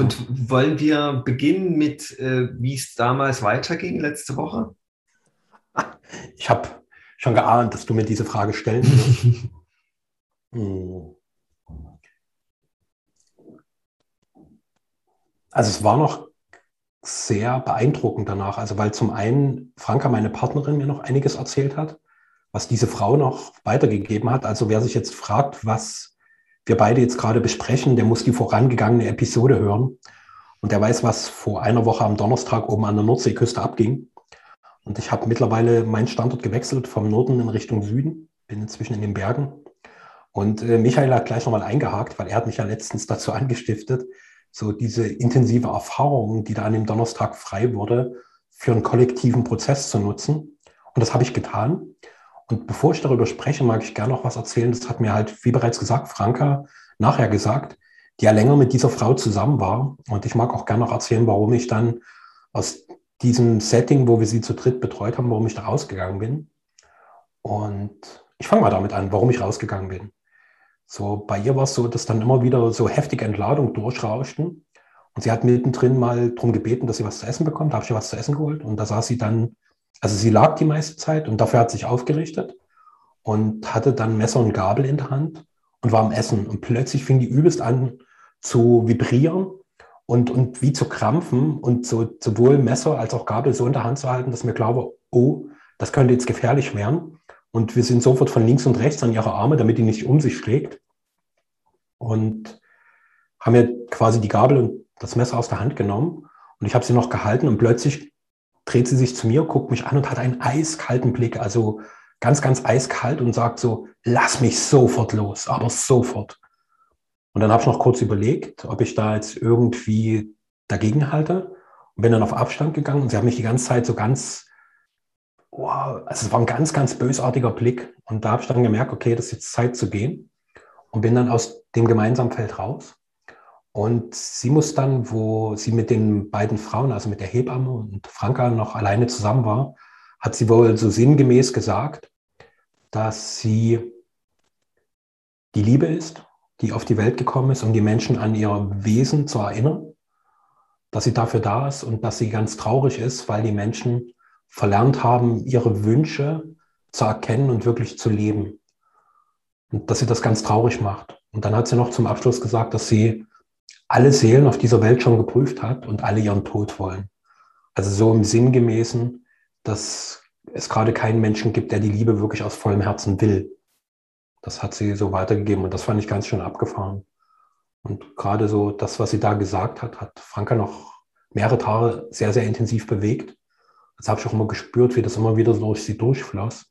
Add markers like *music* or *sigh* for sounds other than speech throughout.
Und wollen wir beginnen mit, äh, wie es damals weiterging letzte Woche? Ich habe schon geahnt, dass du mir diese Frage stellen wirst. hm. *laughs* Also es war noch sehr beeindruckend danach. Also weil zum einen Franka, meine Partnerin, mir noch einiges erzählt hat, was diese Frau noch weitergegeben hat. Also wer sich jetzt fragt, was wir beide jetzt gerade besprechen, der muss die vorangegangene Episode hören. Und der weiß, was vor einer Woche am Donnerstag oben an der Nordseeküste abging. Und ich habe mittlerweile meinen Standort gewechselt vom Norden in Richtung Süden, bin inzwischen in den Bergen. Und äh, Michael hat gleich nochmal eingehakt, weil er hat mich ja letztens dazu *laughs* angestiftet, so diese intensive Erfahrung, die da an dem Donnerstag frei wurde, für einen kollektiven Prozess zu nutzen. Und das habe ich getan. Und bevor ich darüber spreche, mag ich gerne noch was erzählen. Das hat mir halt, wie bereits gesagt, Franka nachher gesagt, die ja länger mit dieser Frau zusammen war. Und ich mag auch gerne noch erzählen, warum ich dann aus diesem Setting, wo wir sie zu dritt betreut haben, warum ich da rausgegangen bin. Und ich fange mal damit an, warum ich rausgegangen bin. So, bei ihr war es so, dass dann immer wieder so heftige Entladungen durchrauschten. Und sie hat mittendrin mal darum gebeten, dass sie was zu essen bekommt. Da habe ich ihr was zu essen geholt. Und da saß sie dann, also sie lag die meiste Zeit und dafür hat sich aufgerichtet und hatte dann Messer und Gabel in der Hand und war am Essen. Und plötzlich fing die übelst an zu vibrieren und, und wie zu krampfen und so, sowohl Messer als auch Gabel so in der Hand zu halten, dass mir klar war, oh, das könnte jetzt gefährlich werden. Und wir sind sofort von links und rechts an ihre Arme, damit die nicht um sich schlägt. Und haben mir quasi die Gabel und das Messer aus der Hand genommen. Und ich habe sie noch gehalten und plötzlich dreht sie sich zu mir, guckt mich an und hat einen eiskalten Blick, also ganz, ganz eiskalt und sagt so, lass mich sofort los, aber sofort. Und dann habe ich noch kurz überlegt, ob ich da jetzt irgendwie dagegen halte und bin dann auf Abstand gegangen und sie haben mich die ganze Zeit so ganz wow, also es war ein ganz, ganz bösartiger Blick. Und da habe ich dann gemerkt, okay, das ist jetzt Zeit zu gehen. Und bin dann aus dem gemeinsamen Feld raus. Und sie muss dann, wo sie mit den beiden Frauen, also mit der Hebamme und Franka noch alleine zusammen war, hat sie wohl so sinngemäß gesagt, dass sie die Liebe ist, die auf die Welt gekommen ist, um die Menschen an ihr Wesen zu erinnern, dass sie dafür da ist und dass sie ganz traurig ist, weil die Menschen verlernt haben, ihre Wünsche zu erkennen und wirklich zu leben. Und dass sie das ganz traurig macht. Und dann hat sie noch zum Abschluss gesagt, dass sie alle Seelen auf dieser Welt schon geprüft hat und alle ihren Tod wollen. Also so im Sinngemäßen, dass es gerade keinen Menschen gibt, der die Liebe wirklich aus vollem Herzen will. Das hat sie so weitergegeben und das fand ich ganz schön abgefahren. Und gerade so das, was sie da gesagt hat, hat Franka noch mehrere Tage sehr, sehr intensiv bewegt. Das habe ich auch immer gespürt, wie das immer wieder durch sie durchfloss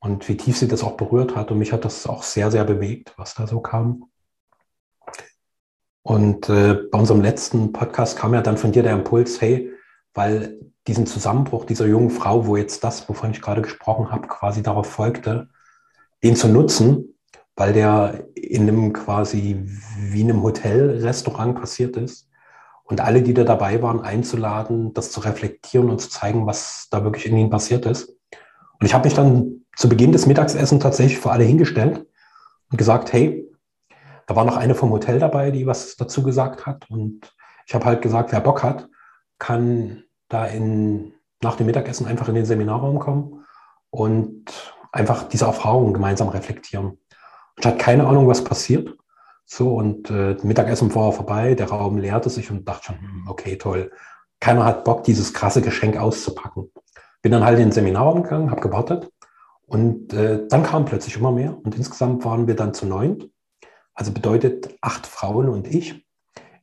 und wie tief sie das auch berührt hat. Und mich hat das auch sehr, sehr bewegt, was da so kam. Und äh, bei unserem letzten Podcast kam ja dann von dir der Impuls, hey, weil diesen Zusammenbruch dieser jungen Frau, wo jetzt das, wovon ich gerade gesprochen habe, quasi darauf folgte, den zu nutzen, weil der in einem quasi wie in einem Hotelrestaurant passiert ist und alle, die da dabei waren, einzuladen, das zu reflektieren und zu zeigen, was da wirklich in ihnen passiert ist. Und ich habe mich dann zu Beginn des Mittagsessen tatsächlich vor alle hingestellt und gesagt, hey, da war noch eine vom Hotel dabei, die was dazu gesagt hat. Und ich habe halt gesagt, wer Bock hat, kann da in, nach dem Mittagessen einfach in den Seminarraum kommen und einfach diese Erfahrungen gemeinsam reflektieren. Ich hatte keine Ahnung, was passiert. So, und äh, Mittagessen war vorbei, der Raum leerte sich und dachte schon, hm, okay, toll. Keiner hat Bock, dieses krasse Geschenk auszupacken. Bin dann halt in den Seminarraum gegangen, habe gewartet und äh, dann kam plötzlich immer mehr und insgesamt waren wir dann zu neunt. Also bedeutet acht Frauen und ich.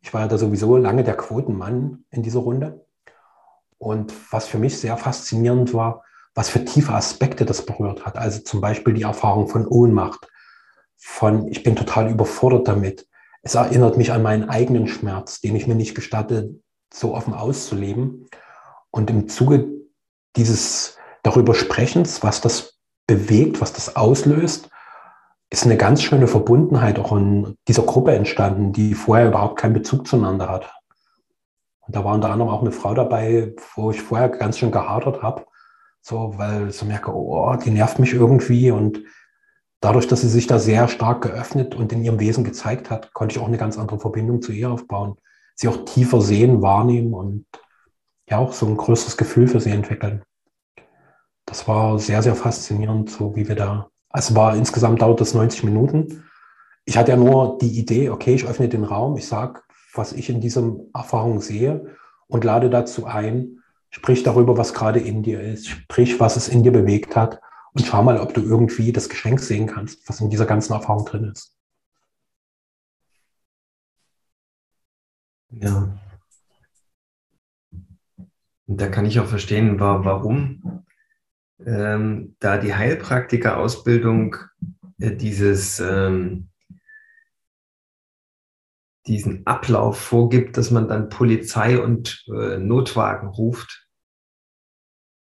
Ich war ja da sowieso lange der Quotenmann in dieser Runde. Und was für mich sehr faszinierend war, was für tiefe Aspekte das berührt hat. Also zum Beispiel die Erfahrung von Ohnmacht, von, ich bin total überfordert damit. Es erinnert mich an meinen eigenen Schmerz, den ich mir nicht gestatte, so offen auszuleben. Und im Zuge dieses darüber Sprechens, was das bewegt, was das auslöst, ist eine ganz schöne Verbundenheit auch in dieser Gruppe entstanden, die vorher überhaupt keinen Bezug zueinander hat. Und da war unter anderem auch eine Frau dabei, wo ich vorher ganz schön gehadert habe, so, weil ich so merke, oh, die nervt mich irgendwie und dadurch, dass sie sich da sehr stark geöffnet und in ihrem Wesen gezeigt hat, konnte ich auch eine ganz andere Verbindung zu ihr aufbauen. sie auch tiefer sehen, wahrnehmen und ja auch so ein größeres Gefühl für sie entwickeln. Das war sehr, sehr faszinierend, so wie wir da. Es war insgesamt dauert das 90 Minuten. Ich hatte ja nur die Idee, okay, ich öffne den Raum, ich sage, was ich in dieser Erfahrung sehe und lade dazu ein, sprich darüber, was gerade in dir ist, sprich, was es in dir bewegt hat und schau mal, ob du irgendwie das Geschenk sehen kannst, was in dieser ganzen Erfahrung drin ist. Ja. Und da kann ich auch verstehen, warum ähm, da die Heilpraktiker-Ausbildung äh, dieses, ähm, diesen Ablauf vorgibt, dass man dann Polizei und äh, Notwagen ruft.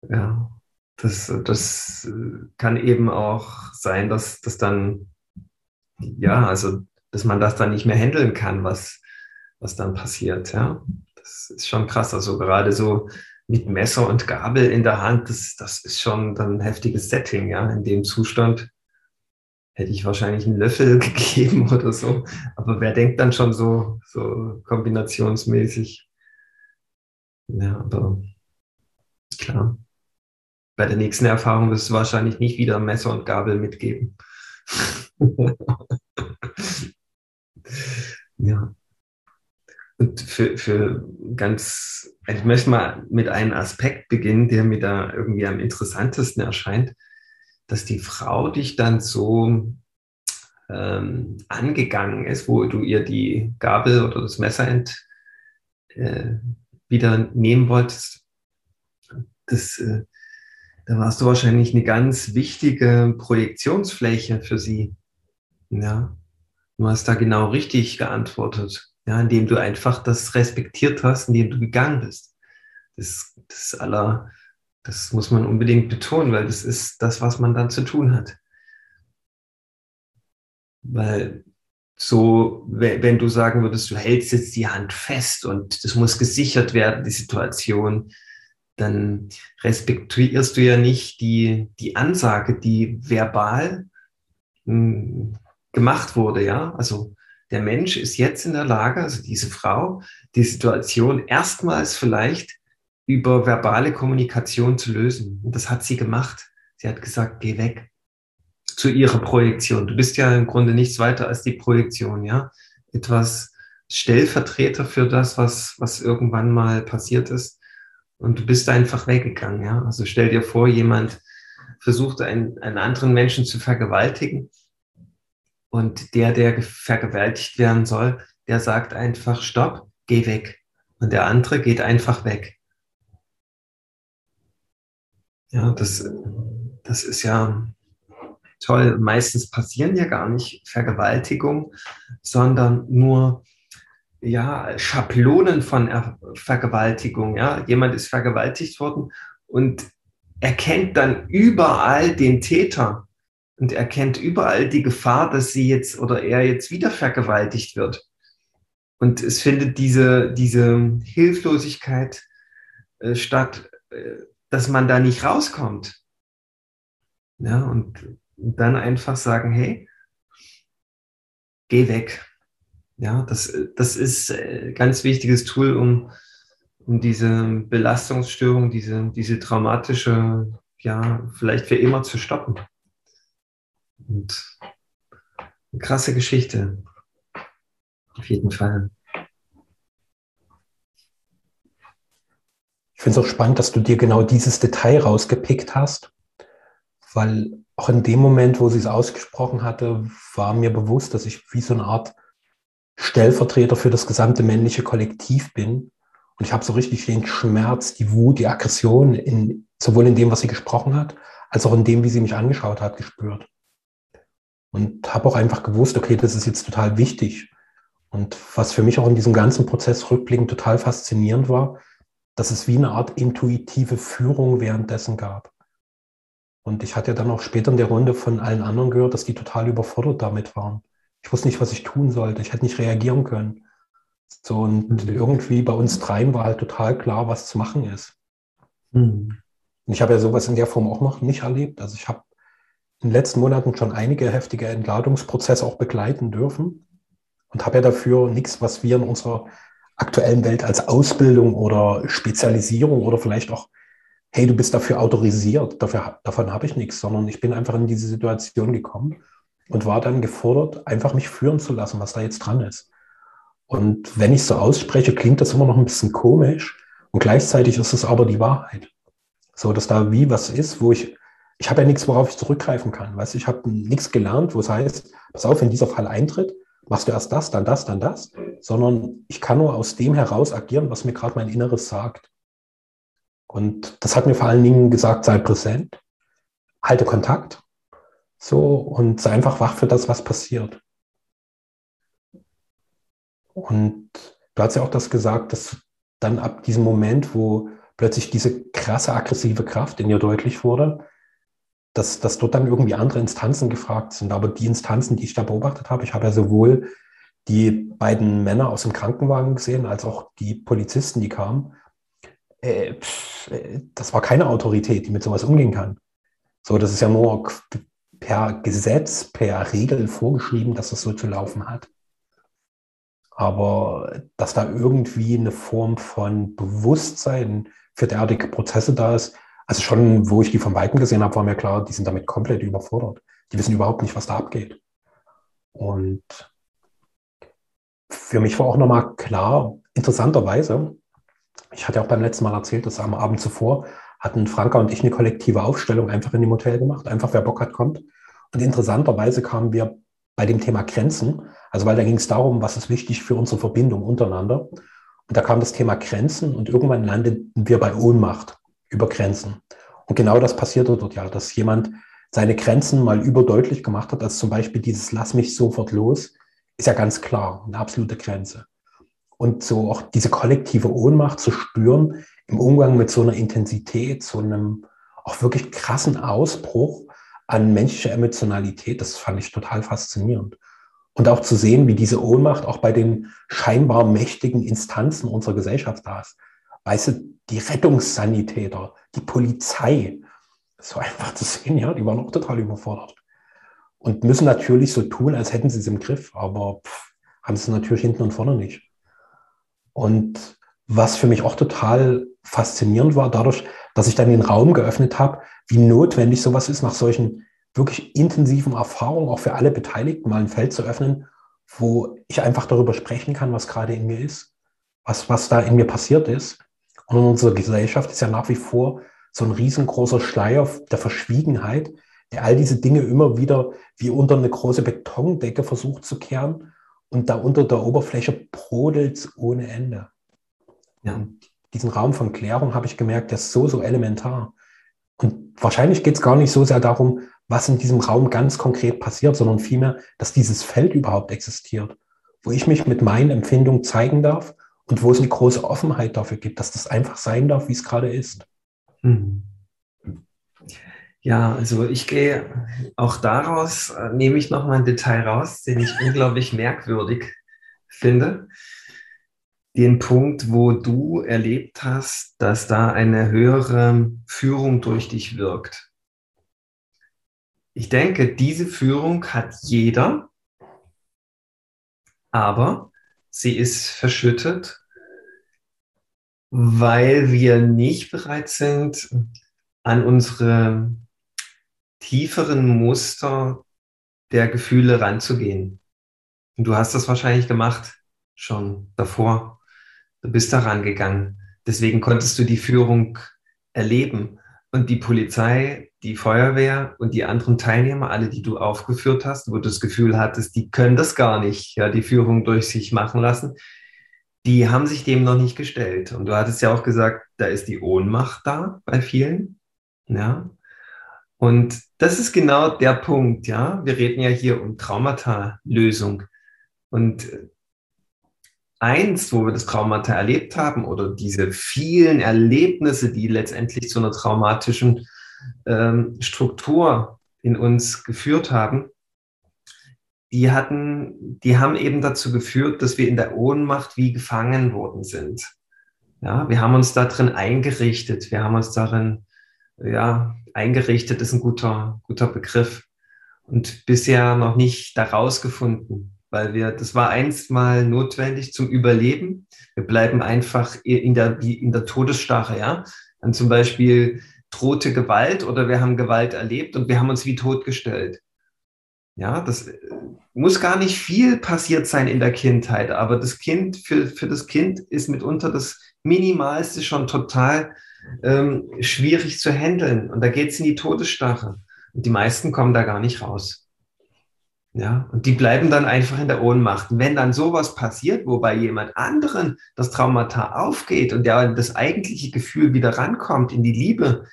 Ja, das, das äh, kann eben auch sein, dass das dann, ja, also, dass man das dann nicht mehr handeln kann, was, was dann passiert. Ja, das ist schon krass. Also gerade so mit Messer und Gabel in der Hand, das, das ist schon dann ein heftiges Setting. Ja, in dem Zustand hätte ich wahrscheinlich einen Löffel *laughs* gegeben oder so. Aber wer denkt dann schon so, so kombinationsmäßig? Ja, aber klar bei der nächsten Erfahrung wirst du wahrscheinlich nicht wieder Messer und Gabel mitgeben. *laughs* ja. Und für, für ganz, also ich möchte mal mit einem Aspekt beginnen, der mir da irgendwie am interessantesten erscheint, dass die Frau dich dann so ähm, angegangen ist, wo du ihr die Gabel oder das Messer ent, äh, wieder nehmen wolltest. Das, äh, da warst du wahrscheinlich eine ganz wichtige Projektionsfläche für sie. Ja, du hast da genau richtig geantwortet, ja, indem du einfach das respektiert hast, indem du gegangen bist. Das, das aller, das muss man unbedingt betonen, weil das ist das, was man dann zu tun hat. Weil so, wenn du sagen würdest, du hältst jetzt die Hand fest und das muss gesichert werden, die Situation, dann respektierst du ja nicht die, die Ansage, die verbal hm, gemacht wurde, ja. Also der Mensch ist jetzt in der Lage, also diese Frau, die Situation erstmals vielleicht über verbale Kommunikation zu lösen. Und das hat sie gemacht. Sie hat gesagt, geh weg zu ihrer Projektion. Du bist ja im Grunde nichts weiter als die Projektion, ja. Etwas Stellvertreter für das, was, was irgendwann mal passiert ist und du bist einfach weggegangen. Ja? Also stell dir vor, jemand versucht, einen, einen anderen Menschen zu vergewaltigen und der, der vergewaltigt werden soll, der sagt einfach, stopp, geh weg. Und der andere geht einfach weg. Ja, das, das ist ja toll. Meistens passieren ja gar nicht Vergewaltigungen, sondern nur ja, Schablonen von er Vergewaltigung. Ja? Jemand ist vergewaltigt worden und erkennt dann überall den Täter und erkennt überall die Gefahr, dass sie jetzt oder er jetzt wieder vergewaltigt wird. Und es findet diese, diese Hilflosigkeit äh, statt, äh, dass man da nicht rauskommt. Ja, und, und dann einfach sagen, hey, geh weg. Ja, das, das ist ein äh, ganz wichtiges Tool, um, um diese Belastungsstörung, diese, diese traumatische, ja, vielleicht für immer zu stoppen. Und eine krasse Geschichte. Auf jeden Fall. Ich finde es auch spannend, dass du dir genau dieses Detail rausgepickt hast, weil auch in dem Moment, wo sie es ausgesprochen hatte, war mir bewusst, dass ich wie so eine Art Stellvertreter für das gesamte männliche Kollektiv bin. Und ich habe so richtig den Schmerz, die Wut, die Aggression, in, sowohl in dem, was sie gesprochen hat, als auch in dem, wie sie mich angeschaut hat, gespürt. Und habe auch einfach gewusst, okay, das ist jetzt total wichtig. Und was für mich auch in diesem ganzen Prozess rückblickend total faszinierend war, dass es wie eine Art intuitive Führung währenddessen gab. Und ich hatte ja dann auch später in der Runde von allen anderen gehört, dass die total überfordert damit waren. Ich wusste nicht, was ich tun sollte. Ich hätte nicht reagieren können. So, und mhm. irgendwie bei uns dreien war halt total klar, was zu machen ist. Mhm. Und ich habe ja sowas in der Form auch noch nicht erlebt. Also ich habe in den letzten Monaten schon einige heftige Entladungsprozesse auch begleiten dürfen und habe ja dafür nichts, was wir in unserer aktuellen Welt als Ausbildung oder Spezialisierung oder vielleicht auch, hey, du bist dafür autorisiert, dafür, davon habe ich nichts, sondern ich bin einfach in diese Situation gekommen und war dann gefordert, einfach mich führen zu lassen, was da jetzt dran ist. Und wenn ich so ausspreche, klingt das immer noch ein bisschen komisch und gleichzeitig ist es aber die Wahrheit. So, dass da wie was ist, wo ich, ich habe ja nichts, worauf ich zurückgreifen kann. Weißt ich habe nichts gelernt, wo es heißt, pass auf, wenn dieser Fall eintritt, machst du erst das, dann das, dann das, sondern ich kann nur aus dem heraus agieren, was mir gerade mein Inneres sagt. Und das hat mir vor allen Dingen gesagt, sei präsent, halte Kontakt, so und sei einfach wach für das, was passiert. Und du hast ja auch das gesagt, dass dann ab diesem Moment, wo plötzlich diese krasse aggressive Kraft in dir deutlich wurde, dass, dass dort dann irgendwie andere Instanzen gefragt sind. Aber die Instanzen, die ich da beobachtet habe, ich habe ja sowohl die beiden Männer aus dem Krankenwagen gesehen, als auch die Polizisten, die kamen. Äh, äh, das war keine Autorität, die mit sowas umgehen kann. So, das ist ja nur per Gesetz, per Regel vorgeschrieben, dass das so zu laufen hat. Aber dass da irgendwie eine Form von Bewusstsein für derartige Prozesse da ist, also schon, wo ich die von Weitem gesehen habe, war mir klar, die sind damit komplett überfordert. Die wissen überhaupt nicht, was da abgeht. Und für mich war auch nochmal klar, interessanterweise, ich hatte auch beim letzten Mal erzählt, dass am Abend zuvor hatten Franka und ich eine kollektive Aufstellung einfach in dem Hotel gemacht, einfach wer Bock hat, kommt. Und interessanterweise kamen wir bei dem Thema Grenzen, also weil da ging es darum, was ist wichtig für unsere Verbindung untereinander. Und da kam das Thema Grenzen und irgendwann landeten wir bei Ohnmacht über Grenzen. Und genau das passierte dort ja, dass jemand seine Grenzen mal überdeutlich gemacht hat, als zum Beispiel dieses Lass mich sofort los, ist ja ganz klar eine absolute Grenze. Und so auch diese kollektive Ohnmacht zu spüren im Umgang mit so einer Intensität, so einem auch wirklich krassen Ausbruch an menschlicher Emotionalität, das fand ich total faszinierend. Und auch zu sehen, wie diese Ohnmacht auch bei den scheinbar mächtigen Instanzen unserer Gesellschaft da ist. Weißt du, die Rettungssanitäter, die Polizei, so einfach zu sehen, ja, die waren auch total überfordert. Und müssen natürlich so tun, als hätten sie es im Griff, aber pff, haben sie es natürlich hinten und vorne nicht. Und was für mich auch total faszinierend war, dadurch, dass ich dann den Raum geöffnet habe, wie notwendig sowas ist, nach solchen wirklich intensiven Erfahrungen, auch für alle Beteiligten, mal ein Feld zu öffnen, wo ich einfach darüber sprechen kann, was gerade in mir ist, was, was da in mir passiert ist. Und in unserer Gesellschaft ist ja nach wie vor so ein riesengroßer Schleier der Verschwiegenheit, der all diese Dinge immer wieder wie unter eine große Betondecke versucht zu kehren und da unter der Oberfläche brodelt ohne Ende. Ja. Und diesen Raum von Klärung habe ich gemerkt, der ist so, so elementar. Und wahrscheinlich geht es gar nicht so sehr darum, was in diesem Raum ganz konkret passiert, sondern vielmehr, dass dieses Feld überhaupt existiert, wo ich mich mit meinen Empfindungen zeigen darf und wo es eine große Offenheit dafür gibt, dass das einfach sein darf, wie es gerade ist. Mhm. Ja, also ich gehe auch daraus, äh, nehme ich nochmal ein Detail raus, den ich unglaublich merkwürdig finde. Den Punkt, wo du erlebt hast, dass da eine höhere Führung durch dich wirkt. Ich denke, diese Führung hat jeder, aber sie ist verschüttet, weil wir nicht bereit sind, an unsere tieferen Muster der Gefühle ranzugehen. Und du hast das wahrscheinlich gemacht, schon davor. Du bist da rangegangen. Deswegen konntest du die Führung erleben. Und die Polizei, die Feuerwehr und die anderen Teilnehmer, alle, die du aufgeführt hast, wo du das Gefühl hattest, die können das gar nicht, ja, die Führung durch sich machen lassen, die haben sich dem noch nicht gestellt. Und du hattest ja auch gesagt, da ist die Ohnmacht da bei vielen. Ja. Und das ist genau der Punkt, ja. Wir reden ja hier um Traumata-Lösung. Und eins, wo wir das Traumata erlebt haben oder diese vielen Erlebnisse, die letztendlich zu einer traumatischen ähm, Struktur in uns geführt haben, die hatten, die haben eben dazu geführt, dass wir in der Ohnmacht wie gefangen worden sind. Ja, wir haben uns da drin eingerichtet, wir haben uns darin, ja, eingerichtet ist ein guter, guter Begriff und bisher noch nicht da rausgefunden. weil wir, das war einst mal notwendig zum Überleben. Wir bleiben einfach in der, in der Todesstarre, ja. Dann zum Beispiel drohte Gewalt oder wir haben Gewalt erlebt und wir haben uns wie totgestellt. Ja, das äh, muss gar nicht viel passiert sein in der Kindheit, aber das Kind, für, für das Kind ist mitunter das Minimalste schon total ähm, schwierig zu handeln. Und da geht es in die Todesstarre. Und die meisten kommen da gar nicht raus. Ja, und die bleiben dann einfach in der Ohnmacht. Und wenn dann sowas passiert, wo bei jemand anderen das Traumata aufgeht und der das eigentliche Gefühl wieder rankommt in die Liebe,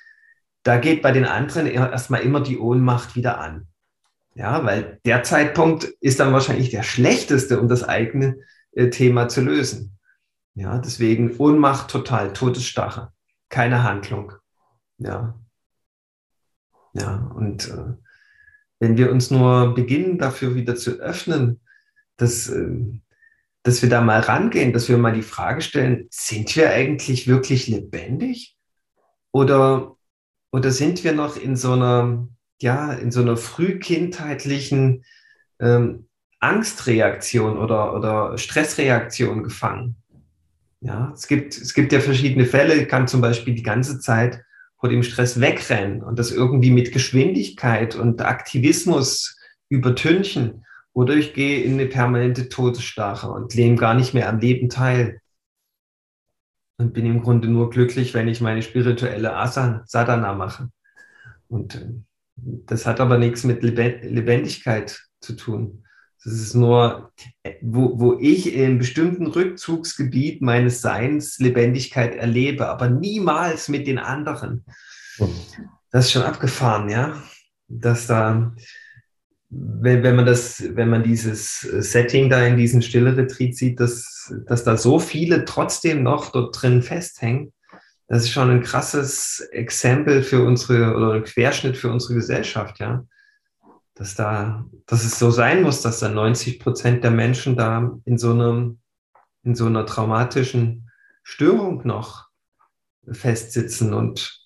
da geht bei den anderen erstmal immer die Ohnmacht wieder an. Ja, weil der Zeitpunkt ist dann wahrscheinlich der schlechteste, um das eigene äh, Thema zu lösen. Ja, deswegen Ohnmacht total, Todesstarre, keine Handlung. Ja. Ja, und äh, wenn wir uns nur beginnen, dafür wieder zu öffnen, dass, äh, dass wir da mal rangehen, dass wir mal die Frage stellen, sind wir eigentlich wirklich lebendig? Oder, oder sind wir noch in so einer, ja, in so einer frühkindheitlichen ähm, Angstreaktion oder, oder Stressreaktion gefangen? Ja, es gibt, es gibt ja verschiedene Fälle. Ich kann zum Beispiel die ganze Zeit vor dem Stress wegrennen und das irgendwie mit Geschwindigkeit und Aktivismus übertünchen. Oder ich gehe in eine permanente Todesstarre und nehme gar nicht mehr am Leben teil. Und bin im Grunde nur glücklich, wenn ich meine spirituelle Asan, Sadhana mache. Und äh, das hat aber nichts mit Lebendigkeit zu tun. Das ist nur, wo, wo ich in bestimmten Rückzugsgebiet meines Seins Lebendigkeit erlebe, aber niemals mit den anderen. Das ist schon abgefahren, ja. Dass da, wenn, wenn man das, wenn man dieses Setting da in diesem Stille-Retreat sieht, dass, dass da so viele trotzdem noch dort drin festhängen, das ist schon ein krasses Exempel für unsere oder ein Querschnitt für unsere Gesellschaft, ja dass da, dass es so sein muss, dass da 90 Prozent der Menschen da in so einem, in so einer traumatischen Störung noch festsitzen und,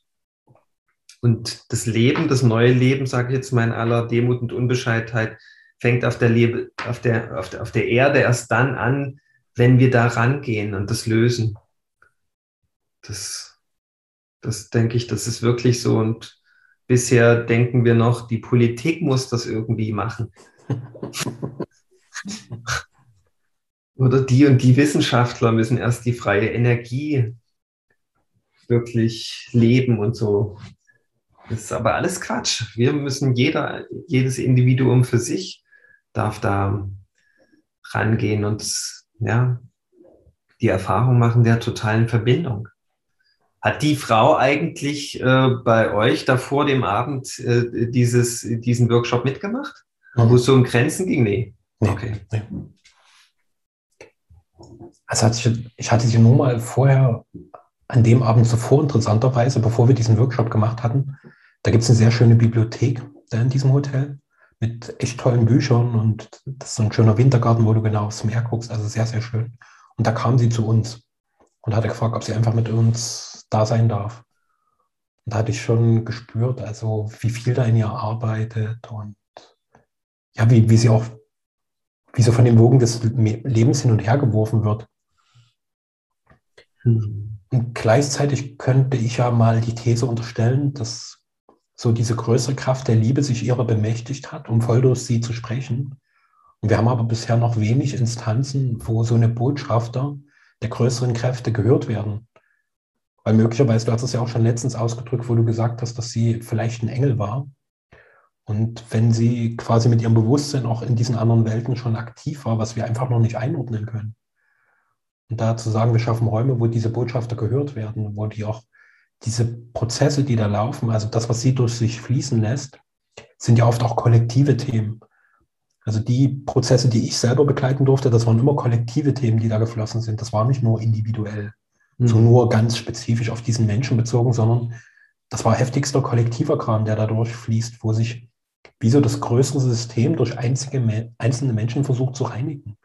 und das Leben, das neue Leben, sage ich jetzt mal in aller Demut und Unbescheidheit, fängt auf der, Lebe, auf, der, auf, der, auf der Erde erst dann an, wenn wir da rangehen und das lösen. Das, das denke ich, das ist wirklich so und Bisher denken wir noch, die Politik muss das irgendwie machen. *laughs* Oder die und die Wissenschaftler müssen erst die freie Energie wirklich leben und so. Das ist aber alles Quatsch. Wir müssen jeder, jedes Individuum für sich darf da rangehen und ja, die Erfahrung machen der totalen Verbindung. Hat die Frau eigentlich äh, bei euch da vor dem Abend äh, dieses, diesen Workshop mitgemacht? Mhm. Wo es so um Grenzen ging? Nee. nee okay. Nee. Also hatte ich, ich hatte sie nur mal vorher an dem Abend zuvor, interessanterweise, bevor wir diesen Workshop gemacht hatten, da gibt es eine sehr schöne Bibliothek da in diesem Hotel mit echt tollen Büchern und das ist so ein schöner Wintergarten, wo du genau aufs Meer guckst, also sehr, sehr schön. Und da kam sie zu uns und hatte gefragt, ob sie einfach mit uns da sein darf. Und da hatte ich schon gespürt, also wie viel da in ihr arbeitet und ja, wie, wie sie auch, wie so von den Wogen des Lebens hin und her geworfen wird. Mhm. Und gleichzeitig könnte ich ja mal die These unterstellen, dass so diese größere Kraft der Liebe sich ihrer bemächtigt hat, um voll durch sie zu sprechen. Und wir haben aber bisher noch wenig Instanzen, wo so eine Botschafter der größeren Kräfte gehört werden. Weil möglicherweise, du hast es ja auch schon letztens ausgedrückt, wo du gesagt hast, dass sie vielleicht ein Engel war. Und wenn sie quasi mit ihrem Bewusstsein auch in diesen anderen Welten schon aktiv war, was wir einfach noch nicht einordnen können. Und da zu sagen, wir schaffen Räume, wo diese Botschafter gehört werden, wo die auch diese Prozesse, die da laufen, also das, was sie durch sich fließen lässt, sind ja oft auch kollektive Themen. Also die Prozesse, die ich selber begleiten durfte, das waren immer kollektive Themen, die da geflossen sind. Das war nicht nur individuell mhm. so nur ganz spezifisch auf diesen Menschen bezogen, sondern das war heftigster kollektiver Kram, der dadurch fließt, wo sich wie so das größere System durch einzige, einzelne Menschen versucht zu reinigen.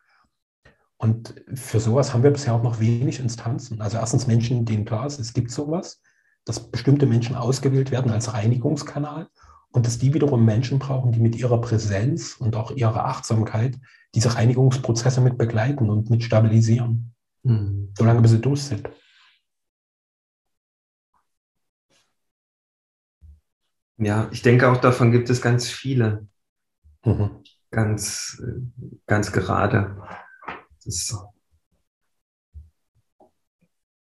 Und für sowas haben wir bisher auch noch wenig Instanzen. Also erstens Menschen, denen klar ist, es gibt sowas, dass bestimmte Menschen ausgewählt werden als Reinigungskanal und dass die wiederum Menschen brauchen, die mit ihrer Präsenz und auch ihrer Achtsamkeit diese Reinigungsprozesse mit begleiten und mit stabilisieren, mhm. solange bis sie durch sind. Ja, ich denke auch davon gibt es ganz viele. Mhm. Ganz, ganz gerade. Das,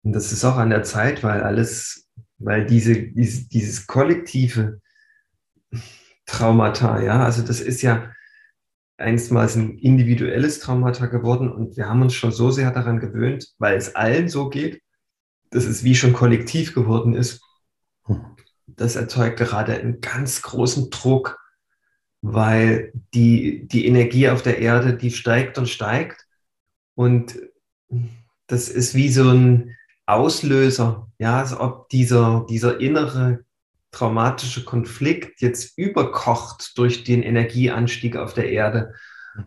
und das ist auch an der Zeit, weil alles, weil diese, dieses, dieses kollektive Traumata, ja, also das ist ja einstmals ein individuelles Traumata geworden und wir haben uns schon so sehr daran gewöhnt, weil es allen so geht, dass es wie schon kollektiv geworden ist. Das erzeugt gerade einen ganz großen Druck, weil die, die Energie auf der Erde, die steigt und steigt. Und das ist wie so ein Auslöser, ja, als ob dieser, dieser innere traumatische Konflikt jetzt überkocht durch den Energieanstieg auf der Erde.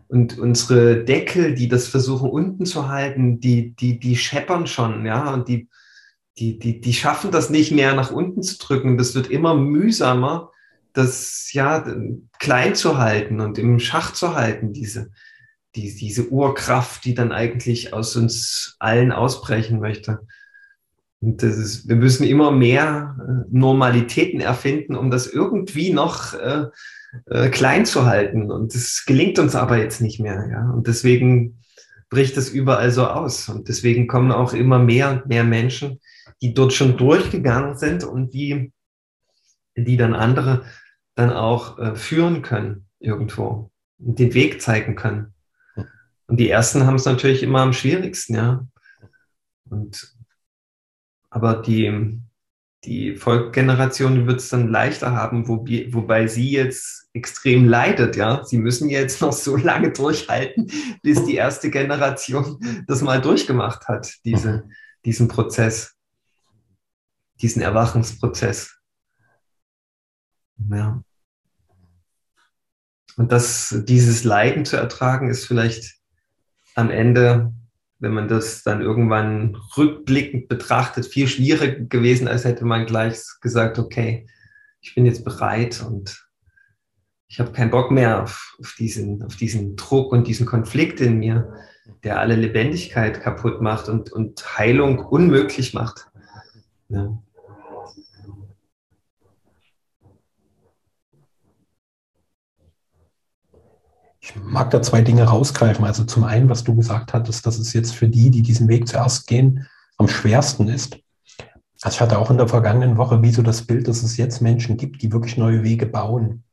Und unsere Deckel, die das versuchen unten zu halten, die, die, die scheppern schon, ja, und die, die, die, die schaffen das nicht mehr nach unten zu drücken. Das wird immer mühsamer, das ja klein zu halten und im Schach zu halten, diese, die, diese Urkraft, die dann eigentlich aus uns allen ausbrechen möchte. Und das ist, wir müssen immer mehr äh, Normalitäten erfinden, um das irgendwie noch äh, äh, klein zu halten. Und das gelingt uns aber jetzt nicht mehr. Ja? Und deswegen bricht es überall so aus. Und deswegen kommen auch immer mehr und mehr Menschen, die dort schon durchgegangen sind und die, die dann andere dann auch äh, führen können irgendwo und den Weg zeigen können. Und die ersten haben es natürlich immer am schwierigsten, ja. Und, aber die, die Folgegeneration wird es dann leichter haben, wo, wobei sie jetzt extrem leidet, ja. Sie müssen jetzt noch so lange durchhalten, bis die erste Generation das mal durchgemacht hat, diese, diesen Prozess diesen Erwachungsprozess. Ja. Und das, dieses Leiden zu ertragen, ist vielleicht am Ende, wenn man das dann irgendwann rückblickend betrachtet, viel schwieriger gewesen, als hätte man gleich gesagt, okay, ich bin jetzt bereit und ich habe keinen Bock mehr auf, auf, diesen, auf diesen Druck und diesen Konflikt in mir, der alle Lebendigkeit kaputt macht und, und Heilung unmöglich macht. Ja. Ich mag da zwei Dinge rausgreifen. Also zum einen, was du gesagt hattest, dass es jetzt für die, die diesen Weg zuerst gehen, am schwersten ist. Also ich hatte auch in der vergangenen Woche wie so das Bild, dass es jetzt Menschen gibt, die wirklich neue Wege bauen.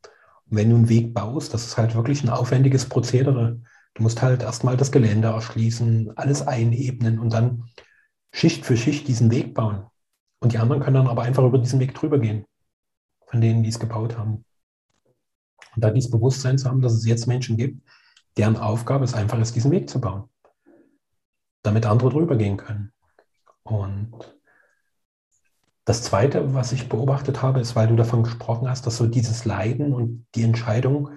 Und wenn du einen Weg baust, das ist halt wirklich ein aufwendiges Prozedere. Du musst halt erstmal das Gelände erschließen, alles einebnen und dann Schicht für Schicht diesen Weg bauen. Und die anderen können dann aber einfach über diesen Weg drüber gehen, von denen, die es gebaut haben. Und da dieses Bewusstsein zu haben, dass es jetzt Menschen gibt, deren Aufgabe es einfach ist, diesen Weg zu bauen, damit andere drüber gehen können. Und das Zweite, was ich beobachtet habe, ist, weil du davon gesprochen hast, dass so dieses Leiden und die Entscheidung,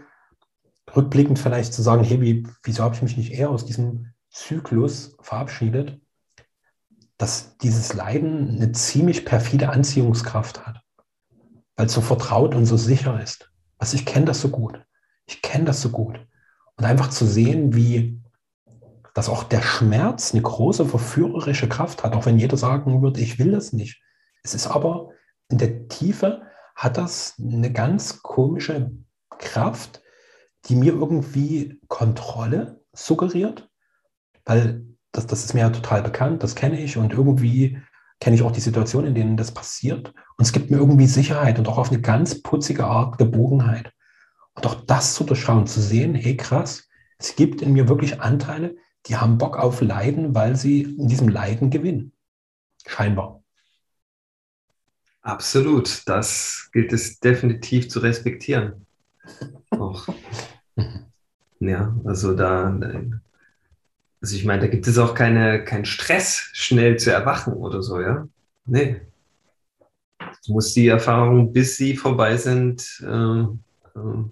rückblickend vielleicht zu sagen, hey, wie, wieso habe ich mich nicht eher aus diesem Zyklus verabschiedet, dass dieses Leiden eine ziemlich perfide Anziehungskraft hat, weil es so vertraut und so sicher ist. Also ich kenne das so gut. Ich kenne das so gut. Und einfach zu sehen, wie dass auch der Schmerz eine große verführerische Kraft hat, auch wenn jeder sagen würde, ich will das nicht. Es ist aber in der Tiefe hat das eine ganz komische Kraft, die mir irgendwie Kontrolle suggeriert, weil das, das ist mir ja total bekannt, das kenne ich und irgendwie kenne ich auch die Situation, in denen das passiert. Und es gibt mir irgendwie Sicherheit und auch auf eine ganz putzige Art Gebogenheit. Und auch das zu durchschauen, zu sehen, hey krass, es gibt in mir wirklich Anteile, die haben Bock auf Leiden, weil sie in diesem Leiden gewinnen. Scheinbar. Absolut. Das gilt es definitiv zu respektieren. *laughs* Auch. Ja, also da, also ich meine, da gibt es auch keine, keinen Stress, schnell zu erwachen oder so, ja? Nee. Du musst die Erfahrungen, bis sie vorbei sind, äh, äh,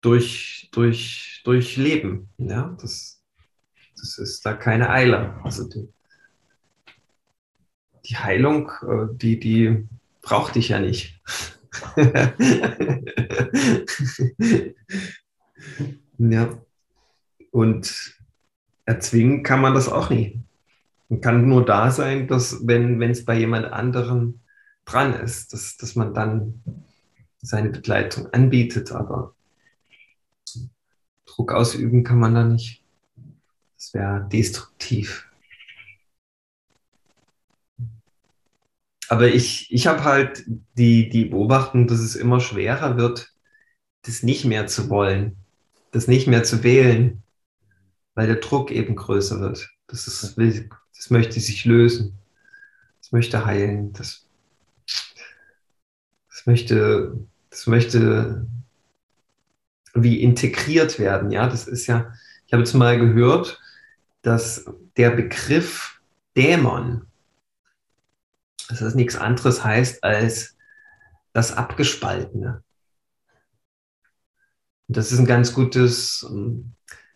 durch, durch, durchleben. Ja, das, das ist da keine Eile. Also die, die Heilung, äh, die, die braucht dich ja nicht. *laughs* ja. Und erzwingen kann man das auch nie. Man kann nur da sein, dass wenn es bei jemand anderem dran ist, dass, dass man dann seine Begleitung anbietet, aber Druck ausüben kann man da nicht. Das wäre destruktiv. Aber ich, ich habe halt die, die Beobachtung, dass es immer schwerer wird, das nicht mehr zu wollen, das nicht mehr zu wählen, weil der Druck eben größer wird. Das, ist, das möchte sich lösen, das möchte heilen, das, das möchte, das möchte wie integriert werden. Ja, das ist ja, ich habe jetzt mal gehört, dass der Begriff Dämon, dass das nichts anderes heißt als das Abgespaltene. Und das ist ein ganz gutes,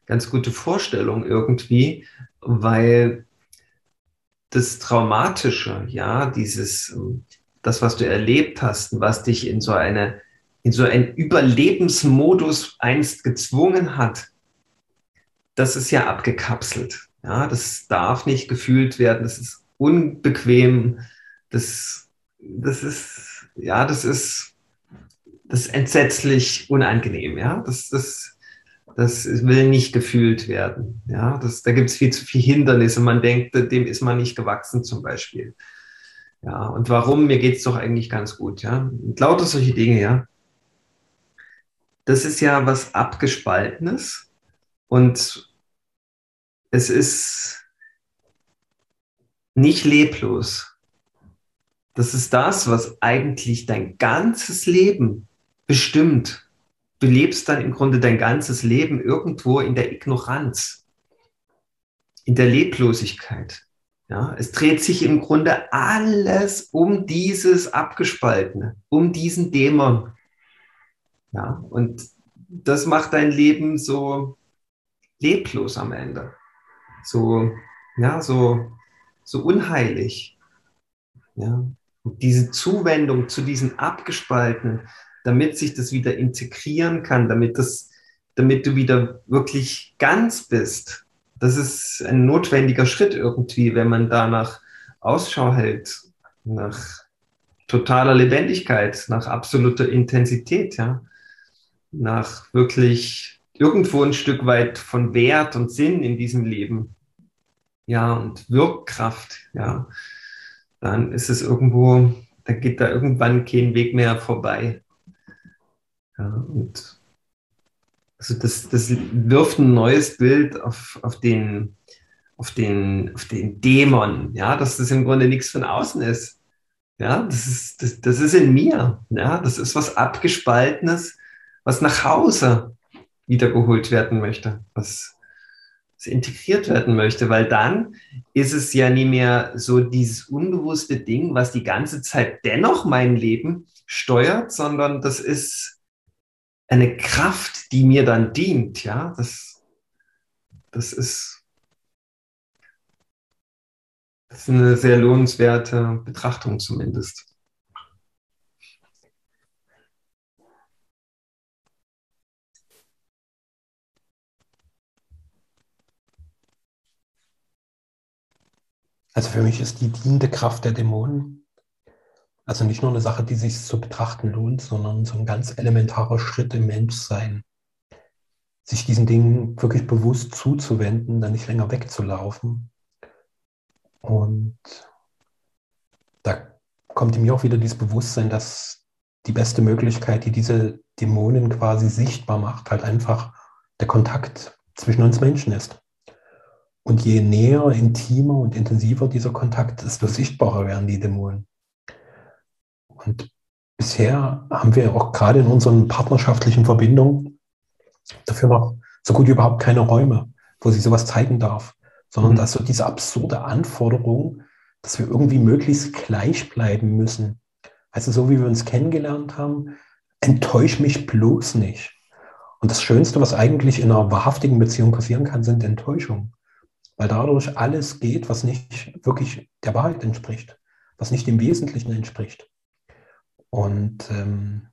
ganz gute Vorstellung irgendwie, weil das Traumatische, ja, dieses, das, was du erlebt hast, was dich in so eine, in so einen Überlebensmodus einst gezwungen hat, das ist ja abgekapselt. Ja, das darf nicht gefühlt werden, das ist unbequem, das, das ist, ja, das ist, das ist entsetzlich unangenehm, ja, das, das, das will nicht gefühlt werden, ja, das, da gibt es viel zu viele Hindernisse, man denkt, dem ist man nicht gewachsen zum Beispiel. Ja, und warum? Mir geht es doch eigentlich ganz gut, ja. Und lauter solche Dinge, ja. Das ist ja was Abgespaltenes und es ist nicht leblos. Das ist das, was eigentlich dein ganzes Leben bestimmt. Du lebst dann im Grunde dein ganzes Leben irgendwo in der Ignoranz, in der Leblosigkeit. Ja, es dreht sich im Grunde alles um dieses Abgespaltene, um diesen Dämon. Ja, und das macht dein Leben so leblos am Ende. So, ja, so, so unheilig. Ja, und diese Zuwendung zu diesen Abgespaltenen, damit sich das wieder integrieren kann, damit das, damit du wieder wirklich ganz bist, das ist ein notwendiger Schritt irgendwie, wenn man danach Ausschau hält, nach totaler Lebendigkeit, nach absoluter Intensität, ja, nach wirklich irgendwo ein Stück weit von Wert und Sinn in diesem Leben, ja, und Wirkkraft, ja, dann ist es irgendwo, da geht da irgendwann kein Weg mehr vorbei. Ja, und also das, das wirft ein neues Bild auf, auf, den, auf, den, auf den Dämon, ja, dass das im Grunde nichts von außen ist. Ja, das ist, das, das ist in mir. Ja, das ist was Abgespaltenes, was nach Hause wiedergeholt werden möchte, was, was integriert werden möchte, weil dann ist es ja nie mehr so dieses unbewusste Ding, was die ganze Zeit dennoch mein Leben steuert, sondern das ist eine Kraft, die mir dann dient, ja, das, das ist, das ist eine sehr lohnenswerte Betrachtung zumindest. Also für mich ist die dienende Kraft der Dämonen also nicht nur eine Sache, die sich zu betrachten lohnt, sondern so ein ganz elementarer Schritt im Menschsein. Sich diesen Dingen wirklich bewusst zuzuwenden, dann nicht länger wegzulaufen. Und da kommt mir auch wieder dieses Bewusstsein, dass die beste Möglichkeit, die diese Dämonen quasi sichtbar macht, halt einfach der Kontakt zwischen uns Menschen ist. Und je näher, intimer und intensiver dieser Kontakt, desto sichtbarer werden die Dämonen. Und bisher haben wir auch gerade in unseren partnerschaftlichen Verbindungen dafür noch so gut wie überhaupt keine Räume, wo sich sowas zeigen darf, sondern mhm. dass so diese absurde Anforderung, dass wir irgendwie möglichst gleich bleiben müssen. Also so wie wir uns kennengelernt haben, enttäusch mich bloß nicht. Und das Schönste, was eigentlich in einer wahrhaftigen Beziehung passieren kann, sind Enttäuschungen. Weil dadurch alles geht, was nicht wirklich der Wahrheit entspricht, was nicht dem Wesentlichen entspricht. Und ähm,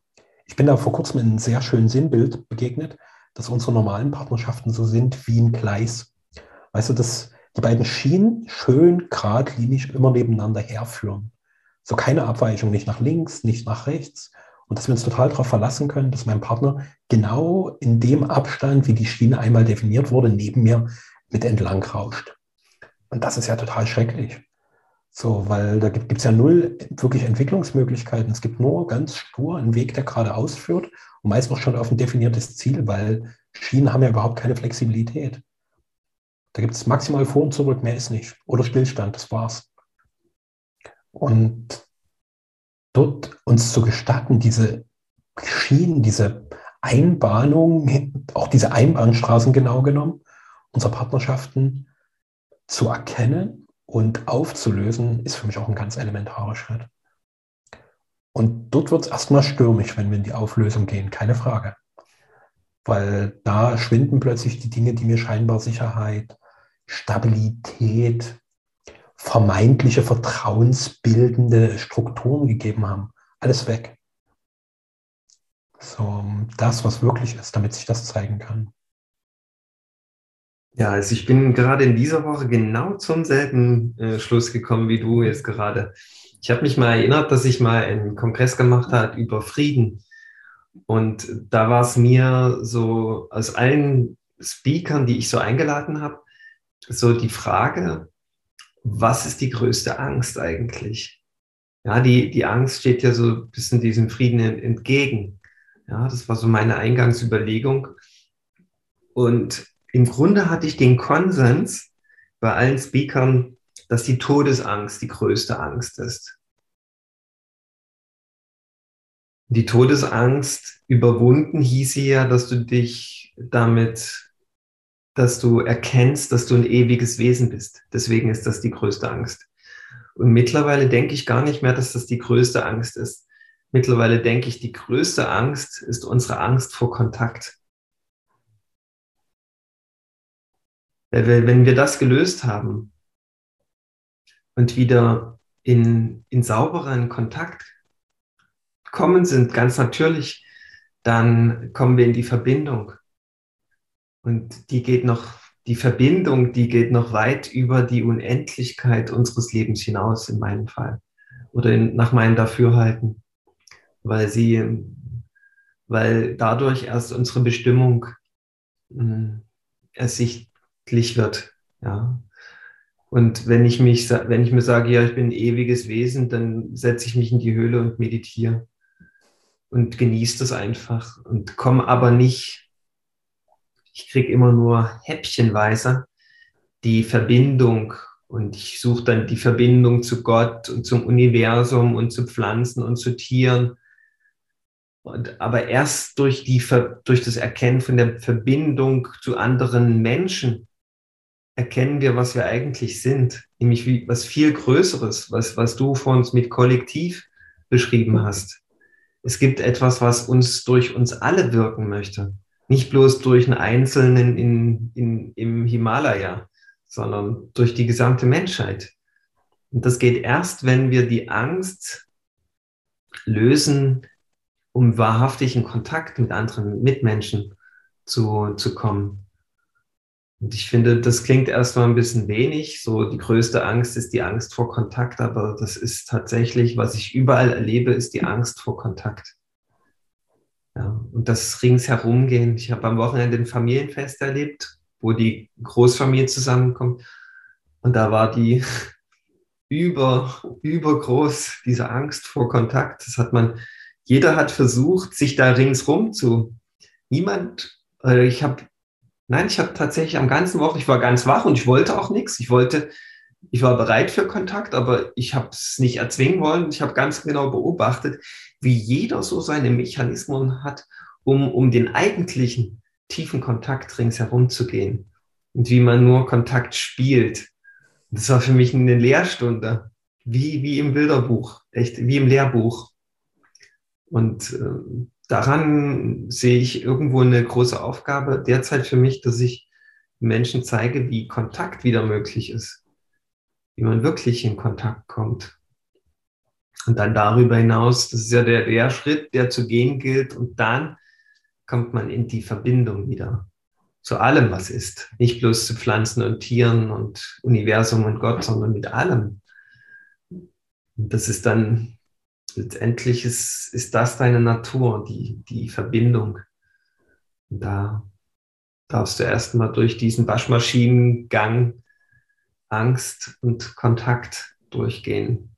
ich bin da vor kurzem in einem sehr schönen Sinnbild begegnet, dass unsere normalen Partnerschaften so sind wie ein Gleis. Weißt du, dass die beiden Schienen schön geradlinig immer nebeneinander herführen. So keine Abweichung, nicht nach links, nicht nach rechts. Und dass wir uns total darauf verlassen können, dass mein Partner genau in dem Abstand, wie die Schiene einmal definiert wurde, neben mir mit entlang rauscht. Und das ist ja total schrecklich. So, weil da gibt es ja null wirklich Entwicklungsmöglichkeiten. Es gibt nur ganz stur einen Weg, der geradeaus führt und meist noch schon auf ein definiertes Ziel, weil Schienen haben ja überhaupt keine Flexibilität. Da gibt es maximal vor und zurück, mehr ist nicht. Oder Stillstand, das war's. Und dort uns zu gestatten, diese Schienen, diese Einbahnung, auch diese Einbahnstraßen genau genommen, unsere Partnerschaften zu erkennen und aufzulösen, ist für mich auch ein ganz elementarer Schritt. Und dort wird es erstmal stürmisch, wenn wir in die Auflösung gehen, keine Frage. Weil da schwinden plötzlich die Dinge, die mir scheinbar Sicherheit, Stabilität, vermeintliche vertrauensbildende Strukturen gegeben haben. Alles weg. So, das, was wirklich ist, damit sich das zeigen kann. Ja, also ich bin gerade in dieser Woche genau zum selben äh, Schluss gekommen wie du jetzt gerade. Ich habe mich mal erinnert, dass ich mal einen Kongress gemacht habe über Frieden. Und da war es mir so aus allen Speakern, die ich so eingeladen habe, so die Frage, was ist die größte Angst eigentlich? Ja, die, die Angst steht ja so ein bisschen diesem Frieden entgegen. Ja, das war so meine Eingangsüberlegung. Und im Grunde hatte ich den Konsens bei allen Speakern, dass die Todesangst die größte Angst ist. Die Todesangst überwunden hieß ja, dass du dich damit, dass du erkennst, dass du ein ewiges Wesen bist. Deswegen ist das die größte Angst. Und mittlerweile denke ich gar nicht mehr, dass das die größte Angst ist. Mittlerweile denke ich, die größte Angst ist unsere Angst vor Kontakt. Wenn wir das gelöst haben und wieder in, in sauberen Kontakt kommen sind, ganz natürlich, dann kommen wir in die Verbindung. Und die geht noch, die Verbindung, die geht noch weit über die Unendlichkeit unseres Lebens hinaus, in meinem Fall. Oder in, nach meinem Dafürhalten. Weil sie, weil dadurch erst unsere Bestimmung hm, ersicht, Licht wird. Ja. Und wenn ich mich, wenn ich mir sage, ja, ich bin ein ewiges Wesen, dann setze ich mich in die Höhle und meditiere und genieße das einfach und komme aber nicht, ich kriege immer nur häppchenweise die Verbindung und ich suche dann die Verbindung zu Gott und zum Universum und zu Pflanzen und zu Tieren und, aber erst durch, die, durch das Erkennen von der Verbindung zu anderen Menschen erkennen wir, was wir eigentlich sind, nämlich wie, was viel Größeres, was, was du vor uns mit Kollektiv beschrieben hast. Es gibt etwas, was uns durch uns alle wirken möchte. Nicht bloß durch einen Einzelnen in, in, im Himalaya, sondern durch die gesamte Menschheit. Und das geht erst, wenn wir die Angst lösen, um wahrhaftig in Kontakt mit anderen Mitmenschen zu, zu kommen. Und ich finde, das klingt erstmal ein bisschen wenig. So die größte Angst ist die Angst vor Kontakt, aber das ist tatsächlich, was ich überall erlebe, ist die Angst vor Kontakt. Ja, und das ringsherum gehen. Ich habe am Wochenende ein Familienfest erlebt, wo die Großfamilie zusammenkommt. Und da war die *laughs* über, übergroß, diese Angst vor Kontakt. Das hat man, jeder hat versucht, sich da ringsrum zu. Niemand, äh, ich habe Nein, ich habe tatsächlich am ganzen Wochen, ich war ganz wach und ich wollte auch nichts. Ich wollte, ich war bereit für Kontakt, aber ich habe es nicht erzwingen wollen. Ich habe ganz genau beobachtet, wie jeder so seine Mechanismen hat, um, um den eigentlichen tiefen Kontakt ringsherum zu gehen und wie man nur Kontakt spielt. Das war für mich eine Lehrstunde, wie, wie im Bilderbuch, echt wie im Lehrbuch. Und äh, daran sehe ich irgendwo eine große Aufgabe derzeit für mich, dass ich Menschen zeige, wie Kontakt wieder möglich ist, wie man wirklich in Kontakt kommt. Und dann darüber hinaus, das ist ja der, der Schritt, der zu gehen gilt. Und dann kommt man in die Verbindung wieder zu allem, was ist. Nicht bloß zu Pflanzen und Tieren und Universum und Gott, sondern mit allem. Und das ist dann, letztendlich ist, ist das deine Natur, die, die Verbindung. Und da darfst du erstmal durch diesen Waschmaschinengang Angst und Kontakt durchgehen.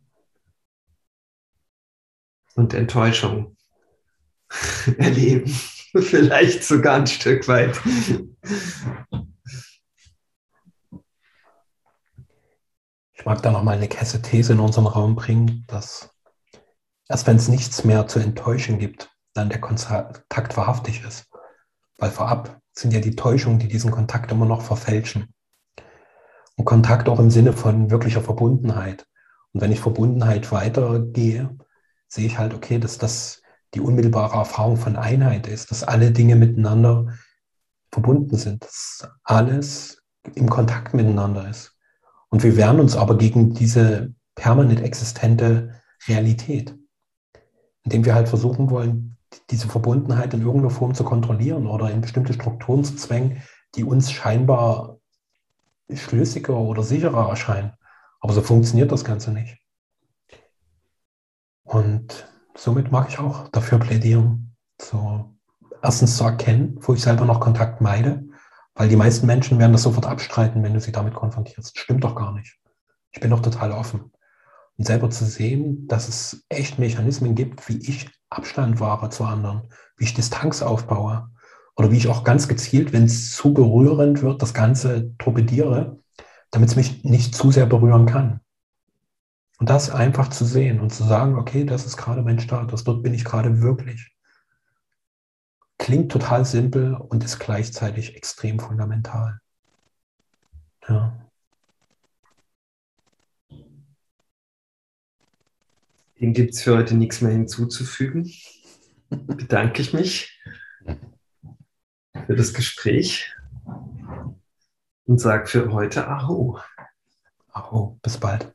Und Enttäuschung *laughs* erleben. *laughs* Vielleicht sogar ein Stück weit. Ich mag da noch mal eine Kesse These in unseren Raum bringen, dass erst wenn es nichts mehr zu enttäuschen gibt, dann der Kontakt wahrhaftig ist. Weil vorab sind ja die Täuschungen, die diesen Kontakt immer noch verfälschen. Und Kontakt auch im Sinne von wirklicher Verbundenheit. Und wenn ich Verbundenheit weitergehe, sehe ich halt, okay, dass das die unmittelbare Erfahrung von Einheit ist, dass alle Dinge miteinander verbunden sind, dass alles im Kontakt miteinander ist. Und wir wehren uns aber gegen diese permanent existente Realität, indem wir halt versuchen wollen, diese Verbundenheit in irgendeiner Form zu kontrollieren oder in bestimmte Strukturen zu zwängen, die uns scheinbar schlüssiger oder sicherer erscheinen. Aber so funktioniert das Ganze nicht. Und somit mag ich auch dafür plädieren, so erstens zu erkennen, wo ich selber noch Kontakt meide, weil die meisten Menschen werden das sofort abstreiten, wenn du sie damit konfrontierst. Stimmt doch gar nicht. Ich bin doch total offen. Und selber zu sehen, dass es echt Mechanismen gibt, wie ich Abstand wahre zu anderen, wie ich Distanz aufbaue oder wie ich auch ganz gezielt, wenn es zu berührend wird, das Ganze torpediere, damit es mich nicht zu sehr berühren kann. Und das einfach zu sehen und zu sagen, okay, das ist gerade mein Status, dort bin ich gerade wirklich. Klingt total simpel und ist gleichzeitig extrem fundamental. Ja. Dem gibt es für heute nichts mehr hinzuzufügen. *laughs* Bedanke ich mich für das Gespräch und sage für heute Aho. Aho, bis bald.